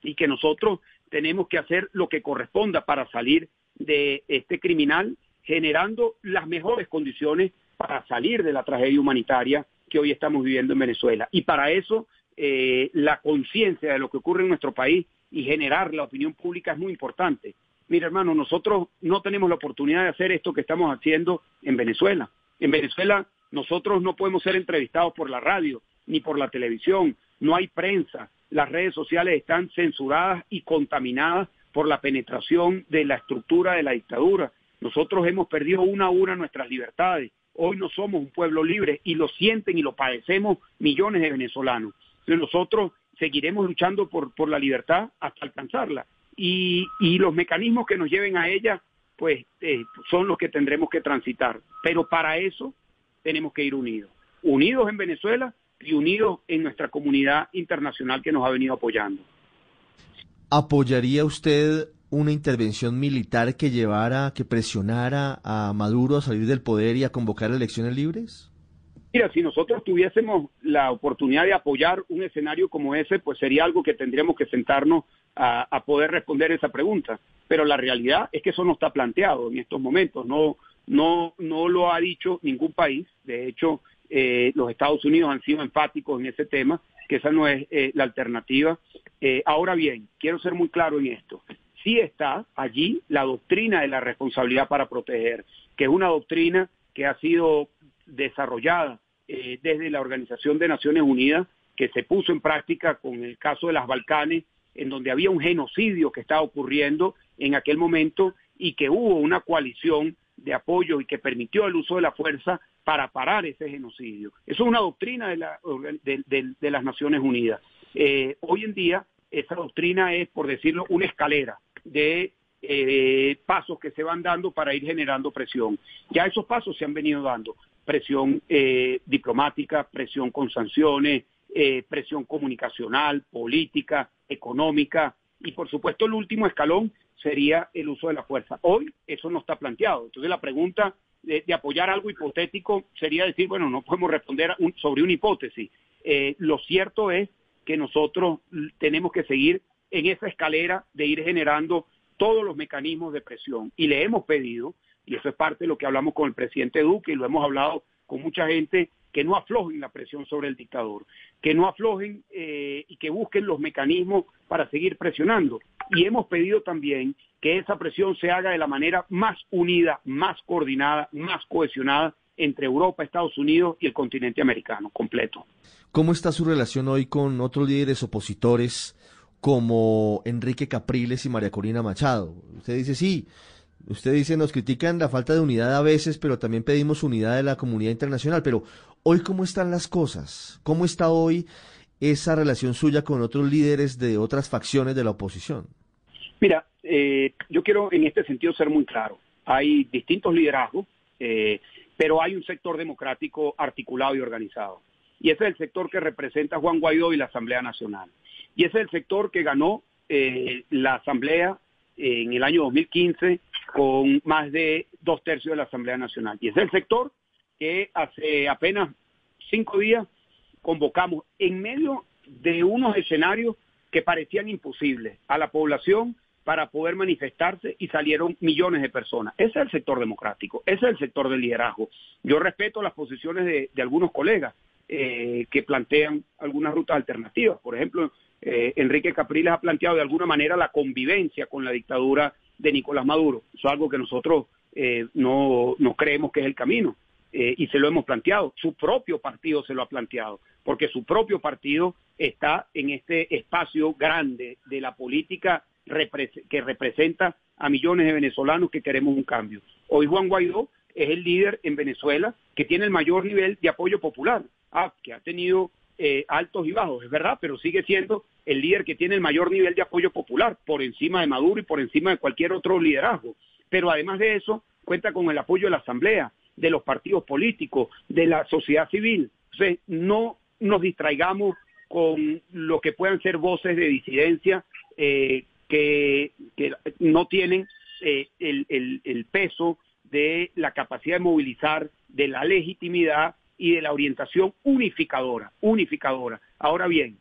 y que nosotros tenemos que hacer lo que corresponda para salir de este criminal generando las mejores condiciones para salir de la tragedia humanitaria que hoy estamos viviendo en Venezuela. Y para eso eh, la conciencia de lo que ocurre en nuestro país y generar la opinión pública es muy importante. Mira, hermano, nosotros no tenemos la oportunidad de hacer esto que estamos haciendo en Venezuela. En Venezuela nosotros no podemos ser entrevistados por la radio ni por la televisión, no hay prensa, las redes sociales están censuradas y contaminadas por la penetración de la estructura de la dictadura. Nosotros hemos perdido una a una nuestras libertades. Hoy no somos un pueblo libre y lo sienten y lo padecemos millones de venezolanos. Pero nosotros seguiremos luchando por, por la libertad hasta alcanzarla. Y, y los mecanismos que nos lleven a ella, pues eh, son los que tendremos que transitar. Pero para eso tenemos que ir unidos. Unidos en Venezuela y unidos en nuestra comunidad internacional que nos ha venido apoyando. ¿Apoyaría usted una intervención militar que llevara, que presionara a Maduro a salir del poder y a convocar elecciones libres? Mira, si nosotros tuviésemos la oportunidad de apoyar un escenario como ese, pues sería algo que tendríamos que sentarnos a, poder responder esa pregunta. Pero la realidad es que eso no está planteado en estos momentos. No, no, no lo ha dicho ningún país. De hecho, eh, los Estados Unidos han sido enfáticos en ese tema, que esa no es eh, la alternativa. Eh, ahora bien, quiero ser muy claro en esto. Sí está allí la doctrina de la responsabilidad para proteger, que es una doctrina que ha sido desarrollada eh, desde la Organización de Naciones Unidas, que se puso en práctica con el caso de las Balcanes, en donde había un genocidio que estaba ocurriendo en aquel momento y que hubo una coalición de apoyo y que permitió el uso de la fuerza para parar ese genocidio. Eso es una doctrina de, la, de, las Naciones Unidas. Eh, hoy en día esa doctrina es, por decirlo, una escalera de eh, pasos que se van dando para ir generando presión. Ya esos pasos se han venido dando. Presión eh, diplomática, presión con sanciones, eh, presión comunicacional, política, económica y por supuesto el último escalón sería el uso de la fuerza. Hoy eso no está planteado. Entonces la pregunta de, de apoyar algo hipotético sería decir, bueno, no podemos responder un, sobre una hipótesis. Eh, lo cierto es que nosotros tenemos que seguir en esa escalera de ir generando todos los mecanismos de presión. Y le hemos pedido, y eso es parte de lo que hablamos con el presidente Duque y lo hemos hablado con mucha gente, que no aflojen la presión sobre el dictador, que no aflojen eh, y que busquen los mecanismos para seguir presionando. Y hemos pedido también que esa presión se haga de la manera más unida, más coordinada, más cohesionada entre Europa, Estados Unidos y el continente americano completo. ¿Cómo está su relación hoy con otros líderes opositores como Enrique Capriles y María Corina Machado? Usted dice, sí, Usted dice, nos critican la falta de unidad a veces, pero también pedimos unidad de la comunidad internacional. Pero hoy, ¿cómo están las cosas? ¿Cómo está hoy esa relación suya con otros líderes de otras facciones de la oposición? Mira, eh, yo quiero en este sentido ser muy claro. Hay distintos liderazgos, eh, pero hay un sector democrático articulado y organizado. Y ese es el sector que representa Juan Guaidó y la Asamblea Nacional. Y ese es el sector que ganó eh, la Asamblea en el año 2015 con más de dos tercios de la Asamblea Nacional. Y es el sector que hace apenas cinco días convocamos en medio de unos escenarios que parecían imposibles a la población para poder manifestarse y salieron millones de personas. Ese es el sector democrático, ese es el sector del liderazgo. Yo respeto las posiciones de, algunos colegas eh, que plantean algunas rutas alternativas. Por ejemplo, eh, Enrique Capriles ha planteado de alguna manera la convivencia con la dictadura de Nicolás Maduro. Eso es algo que nosotros eh, no, no creemos que es el camino. y se lo hemos planteado. Su propio partido se lo ha planteado, porque su propio partido está en este espacio grande de la política que representa a millones de venezolanos que queremos un cambio. Hoy Juan Guaidó es el líder en Venezuela que tiene el mayor nivel de apoyo popular, ah, que ha tenido eh, altos y bajos, es verdad, pero sigue siendo el líder que tiene el mayor nivel de apoyo popular, por encima de Maduro y por encima de cualquier otro liderazgo. Pero además de eso, cuenta con el apoyo de la Asamblea, de los partidos políticos, de la sociedad civil. Entonces, no nos distraigamos con lo que puedan ser voces de disidencia eh, que, no tienen eh, el, peso de la capacidad de movilizar, de la legitimidad y de la orientación unificadora, unificadora. Ahora bien,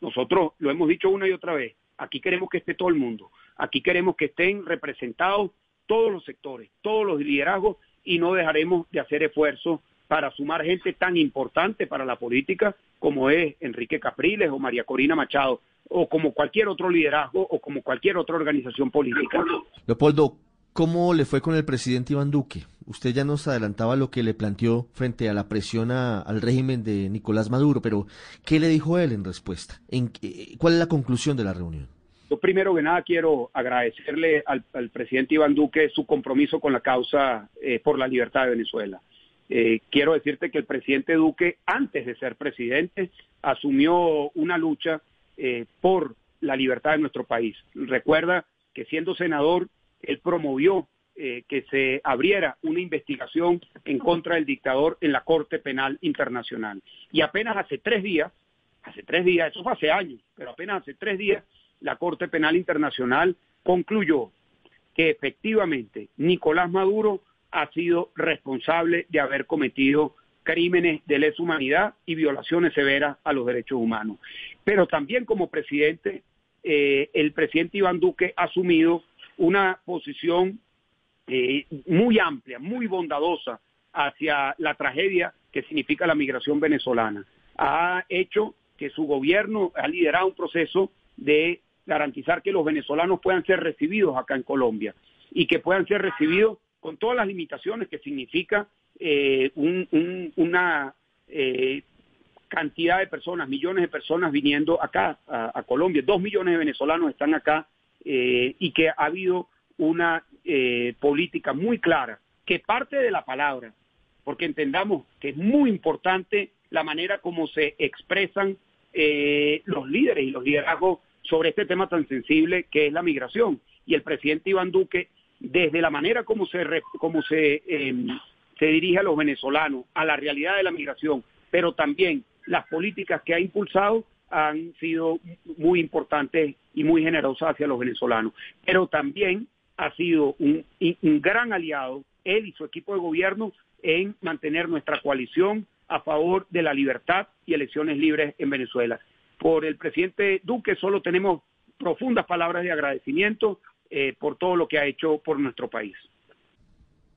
nosotros lo hemos dicho una y otra vez, aquí queremos que esté todo el mundo, aquí queremos que estén representados todos los sectores, todos los liderazgos y no dejaremos de hacer esfuerzos para sumar gente tan importante para la política como es Enrique Capriles o María Corina Machado o como cualquier otro liderazgo o como cualquier otra organización política. Leopoldo, ¿cómo le fue con el presidente Iván Duque? Usted ya nos adelantaba lo que le planteó frente a la presión al régimen de Nicolás Maduro, pero ¿qué le dijo él en respuesta? ¿En, ¿Cuál es la conclusión de la reunión? Yo primero que nada quiero agradecerle al, presidente Iván Duque su compromiso con la causa eh, por la libertad de Venezuela. Eh, quiero decirte que el presidente Duque, antes de ser presidente, asumió una lucha eh, por la libertad de nuestro país. Recuerda que siendo senador, él promovió eh, que se abriera una investigación en contra del dictador en la Corte Penal Internacional. Y apenas hace tres días, hace tres días, eso fue hace años, pero apenas hace tres días, la Corte Penal Internacional concluyó que efectivamente Nicolás Maduro ha sido responsable de haber cometido crímenes de lesa humanidad y violaciones severas a los derechos humanos. Pero también como presidente, eh, el presidente Iván Duque ha asumido una posición eh, muy amplia, muy bondadosa hacia la tragedia que significa la migración venezolana. Ha hecho que su gobierno ha liderado un proceso de garantizar que los venezolanos puedan ser recibidos acá en Colombia y que puedan ser recibidos con todas las limitaciones que significa eh, una eh, cantidad de personas, millones de personas viniendo acá a, Colombia. Dos millones de venezolanos están acá eh, y que ha habido una política muy clara que parte de la palabra, porque entendamos que es muy importante la manera como se expresan los líderes y los liderazgos sobre este tema tan sensible que es la migración. Y el presidente Iván Duque, desde la manera como se, como se em, se dirige a los venezolanos, a la realidad de la migración, pero también las políticas que ha impulsado han sido muy importantes y muy generosas hacia los venezolanos. Pero también ha sido un, gran aliado, él y su equipo de gobierno, en mantener nuestra coalición a favor de la libertad y elecciones libres en Venezuela. Por el presidente Duque solo tenemos profundas palabras de agradecimiento eh, por todo lo que ha hecho por nuestro país.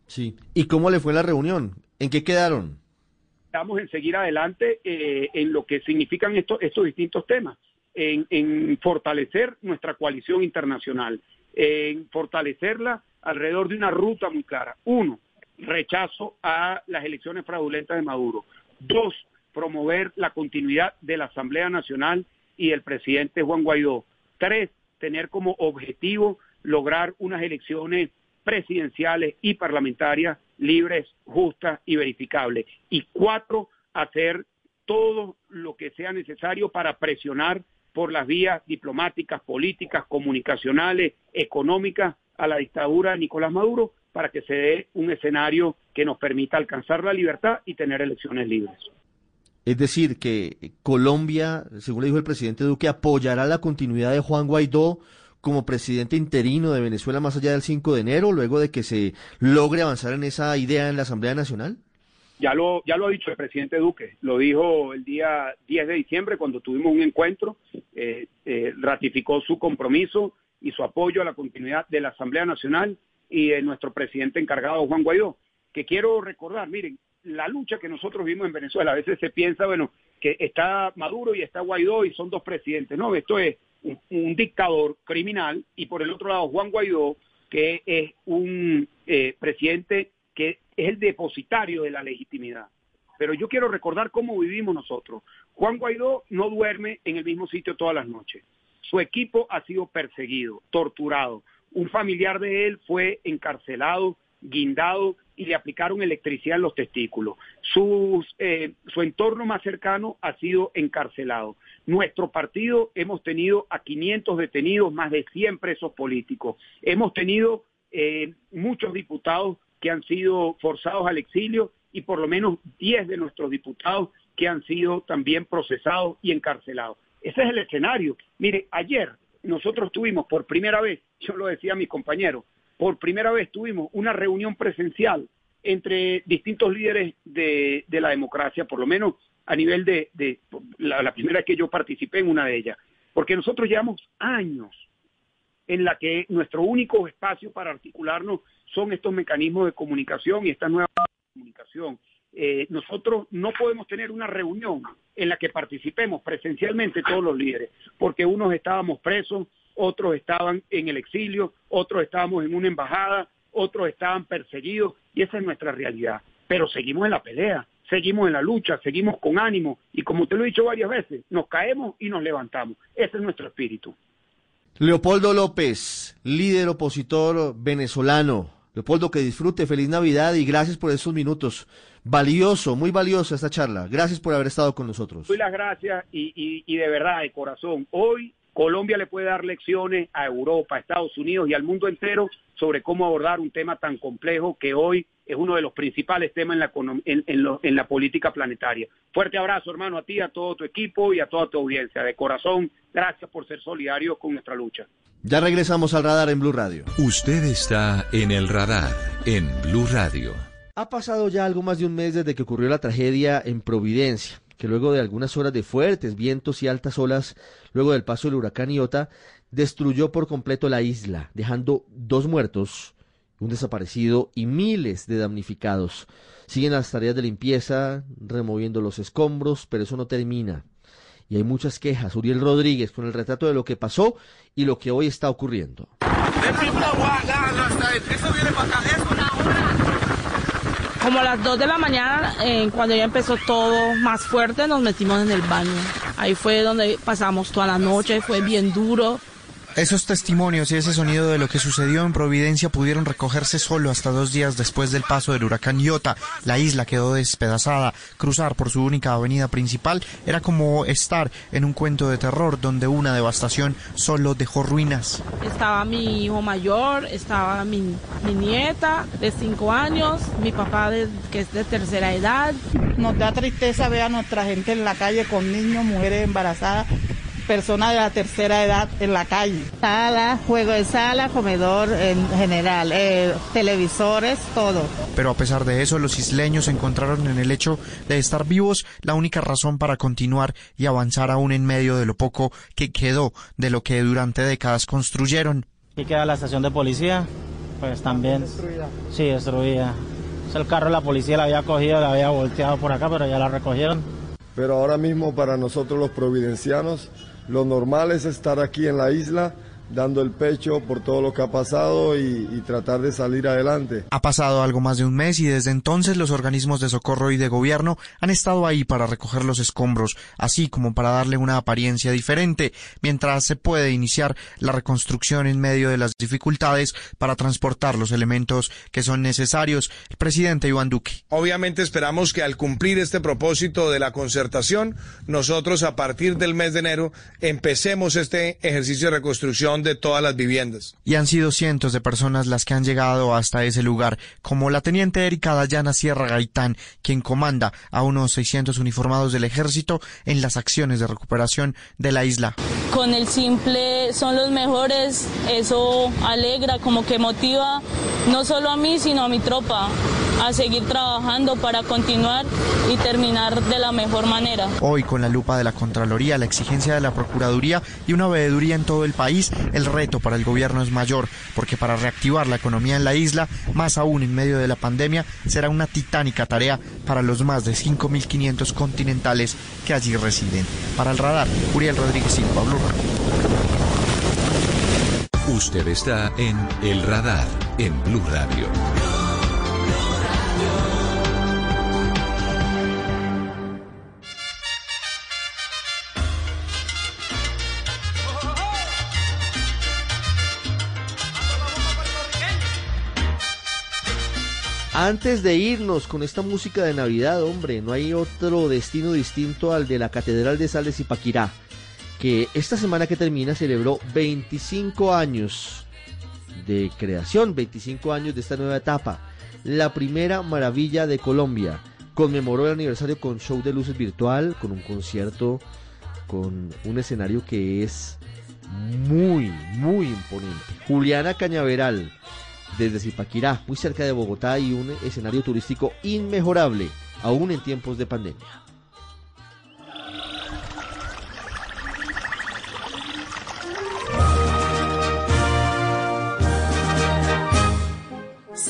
Sí. ¿Y cómo le fue la reunión? ¿En qué quedaron? Vamos en seguir adelante eh, en lo que significan estos, estos distintos temas, en, fortalecer nuestra coalición internacional, en fortalecerla alrededor de una ruta muy clara. Uno, rechazo a las elecciones fraudulentas de Maduro. Dos, promover la continuidad de la Asamblea Nacional y el presidente Juan Guaidó. Tres, tener como objetivo lograr unas elecciones presidenciales y parlamentarias libres, justas y verificables. Y cuatro, hacer todo lo que sea necesario para presionar por las vías diplomáticas, políticas, comunicacionales, económicas a la dictadura de Nicolás Maduro para que se dé un escenario que nos permita alcanzar la libertad y tener elecciones libres. Es decir, que Colombia, según le dijo el presidente Duque, apoyará la continuidad de Juan Guaidó como presidente interino de Venezuela más allá del 5 de enero, luego de que se logre avanzar en esa idea en la Asamblea Nacional? Ya lo, ya lo ha dicho el presidente Duque, lo dijo el día 10 de diciembre cuando tuvimos un encuentro, eh, eh, ratificó su compromiso y su apoyo a la continuidad de la Asamblea Nacional y de nuestro presidente encargado, Juan Guaidó, que quiero recordar, miren, la lucha que nosotros vimos en Venezuela, a veces se piensa, bueno, que está Maduro y está Guaidó y son dos presidentes, no, esto es un, dictador criminal y por el otro lado Juan Guaidó, que es un eh, presidente que es el depositario de la legitimidad. Pero yo quiero recordar cómo vivimos nosotros. Juan Guaidó no duerme en el mismo sitio todas las noches. Su equipo ha sido perseguido, torturado. Un familiar de él fue encarcelado, guindado y le aplicaron electricidad en los testículos. Eh, su entorno más cercano ha sido encarcelado. Nuestro partido hemos tenido a 500 detenidos, más de 100 presos políticos. Hemos tenido eh, muchos diputados que han sido forzados al exilio y por lo menos 10 de nuestros diputados que han sido también procesados y encarcelados. Ese es el escenario. Mire, ayer nosotros tuvimos por primera vez, yo lo decía a mis compañeros, por primera vez tuvimos una reunión presencial entre distintos líderes de, la democracia, por lo menos a nivel de, la, la, primera que yo participé en una de ellas, porque nosotros llevamos años en la que nuestro único espacio para articularnos son estos mecanismos de comunicación y esta nueva comunicación. Eh, nosotros no podemos tener una reunión en la que participemos presencialmente todos los líderes, porque unos estábamos presos, otros estaban en el exilio, otros estábamos en una embajada, otros estaban perseguidos, y esa es nuestra realidad. Pero seguimos en la pelea, seguimos en la lucha, seguimos con ánimo, y como te lo he dicho varias veces, nos caemos y nos levantamos. Ese es nuestro espíritu. Leopoldo López, líder opositor venezolano, Leopoldo, que disfrute, feliz Navidad y gracias por estos minutos. Valioso, muy valiosa esta charla. Gracias por haber estado con nosotros. Doy las gracias y, y de verdad, de corazón. Hoy Colombia le puede dar lecciones a Europa, a Estados Unidos y al mundo entero sobre cómo abordar un tema tan complejo que hoy es uno de los principales temas en la, en, la política planetaria. Fuerte abrazo, hermano, a ti, a todo tu equipo y a toda tu audiencia. De corazón, gracias por ser solidarios con nuestra lucha. Ya regresamos al radar en Blue Radio. Usted está en el radar en Blue Radio. Ha pasado ya algo más de un mes desde que ocurrió la tragedia en Providencia, que luego de algunas horas de fuertes vientos y altas olas, luego del paso del huracán Iota, destruyó por completo la isla, dejando dos muertos un desaparecido y miles de damnificados. Siguen las tareas de limpieza, removiendo los escombros, pero eso no termina. Y hay muchas quejas. Uriel Rodríguez con el retrato de lo que pasó y lo que hoy está ocurriendo. Como a las 2 de la mañana, eh, cuando ya empezó todo más fuerte, nos metimos en el baño. Ahí fue donde pasamos toda la noche, fue bien duro. Esos testimonios y ese sonido de lo que sucedió en Providencia pudieron recogerse solo hasta dos días después del paso del huracán Iota. La isla quedó despedazada. Cruzar por su única avenida principal era como estar en un cuento de terror donde una devastación solo dejó ruinas. Estaba mi hijo mayor, estaba mi, nieta de cinco años, mi papá que es de tercera edad. Nos da tristeza ver a nuestra gente en la calle con niños, mujeres embarazadas personas de la tercera edad en la calle. Sala, juego de sala, comedor en general, eh, televisores, todo. Pero a pesar de eso, los isleños encontraron en el hecho de estar vivos la única razón para continuar y avanzar aún en medio de lo poco que quedó de lo que durante décadas construyeron. Aquí queda la estación de policía, pues también. Destruida. Sí, destruida. El carro de la policía la había cogido, la había volteado por acá, pero ya la recogieron. Pero ahora mismo para nosotros los providencianos lo normal es estar aquí en la isla dando el pecho por todo lo que ha pasado y, y, tratar de salir adelante. Ha pasado algo más de un mes y desde entonces los organismos de socorro y de gobierno han estado ahí para recoger los escombros, así como para darle una apariencia diferente, mientras se puede iniciar la reconstrucción en medio de las dificultades para transportar los elementos que son necesarios. El presidente Iván Duque. Obviamente esperamos que al cumplir este propósito de la concertación, nosotros a partir del mes de enero empecemos este ejercicio de reconstrucción de todas las viviendas. Y han sido cientos de personas las que han llegado hasta ese lugar, como la teniente Erika Dayana Sierra Gaitán, quien comanda a unos 600 uniformados del ejército en las acciones de recuperación de la isla. Con el simple son los mejores, eso alegra, como que motiva no solo a mí, sino a mi tropa a seguir trabajando para continuar y terminar de la mejor manera. Hoy, con la lupa de la Contraloría, la exigencia de la Procuraduría y una veeduría en todo el país, el reto para el gobierno es mayor, porque para reactivar la economía en la isla, más aún en medio de la pandemia, será una titánica tarea para los más de 5.500 continentales que allí residen. Para el radar, Uriel Rodríguez Silva, Blue Usted está en El Radar, en Blue Radio. Antes de irnos con esta música de Navidad, hombre, no hay otro destino distinto al de la Catedral de Sal de Zipaquirá, que esta semana que termina celebró 25 años de creación, 25 años de esta nueva etapa, la primera maravilla de Colombia. Conmemoró el aniversario con show de luces virtual, con un concierto, con un escenario que es muy, muy imponente. Juliana Cañaveral, desde Zipaquirá, muy cerca de Bogotá y un escenario turístico inmejorable, aún en tiempos de pandemia.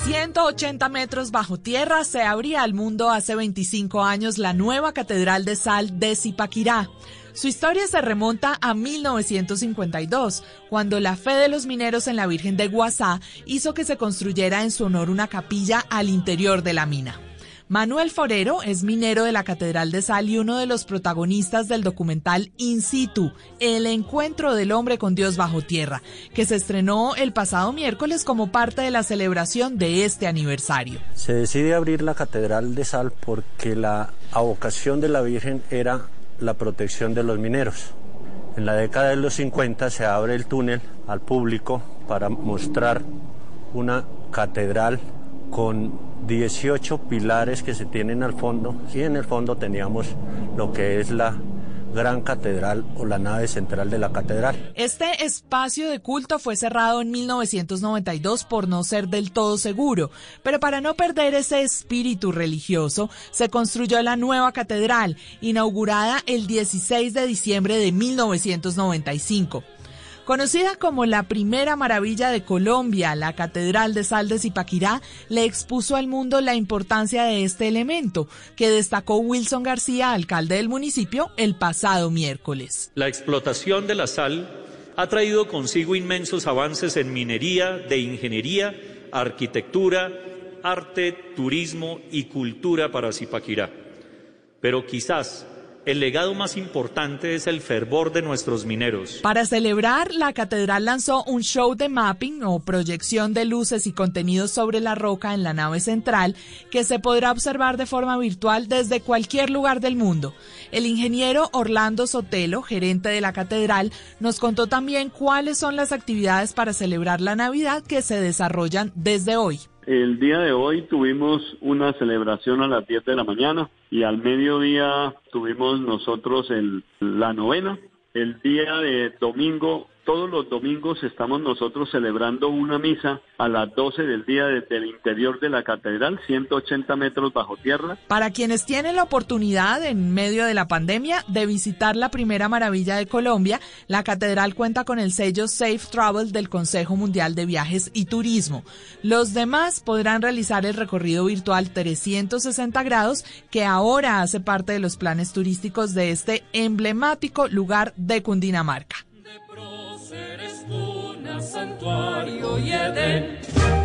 ...180 metros bajo tierra se abría al mundo hace 25 años la nueva Catedral de Sal de Zipaquirá. Su historia se remonta a 1952, cuando la fe de los mineros en la Virgen de Guasá hizo que se construyera en su honor una capilla al interior de la mina. Manuel Forero es minero de la Catedral de Sal y uno de los protagonistas del documental In situ, El encuentro del hombre con Dios bajo tierra, que se estrenó el pasado miércoles como parte de la celebración de este aniversario. Se decide abrir la Catedral de Sal porque la avocación de la Virgen era la protección de los mineros. En la década de los 50 se abre el túnel al público para mostrar una catedral con 18 pilares que se tienen al fondo y en el fondo teníamos lo que es la gran catedral o la nave central de la catedral. Este espacio de culto fue cerrado en 1992 por no ser del todo seguro, pero para no perder ese espíritu religioso, se construyó la nueva catedral, inaugurada el 16 de diciembre de 1995. Conocida como la primera maravilla de Colombia, la Catedral de Sal de Zipaquirá le expuso al mundo la importancia de este elemento, que destacó Wilson García, alcalde del municipio, el pasado miércoles. La explotación de la sal ha traído consigo inmensos avances en minería, de ingeniería, arquitectura, arte, turismo y cultura para Zipaquirá. Pero quizás el legado más importante es el fervor de nuestros mineros. Para celebrar, la catedral lanzó un show de mapping o proyección de luces y contenidos sobre la roca en la nave central que se podrá observar de forma virtual desde cualquier lugar del mundo. El ingeniero Orlando Sotelo, gerente de la catedral, nos contó también cuáles son las actividades para celebrar la Navidad que se desarrollan desde hoy. El día de hoy tuvimos una celebración a las 10 de la mañana y al mediodía tuvimos nosotros el, la novena. El día de domingo todos los domingos estamos nosotros celebrando una misa a las 12 del día desde el interior de la catedral, 180 metros bajo tierra. Para quienes tienen la oportunidad en medio de la pandemia de visitar la primera maravilla de Colombia, la catedral cuenta con el sello Safe Travel del Consejo Mundial de Viajes y Turismo. Los demás podrán realizar el recorrido virtual 360 grados que ahora hace parte de los planes turísticos de este emblemático lugar de Cundinamarca eres tú, santuario y Edén.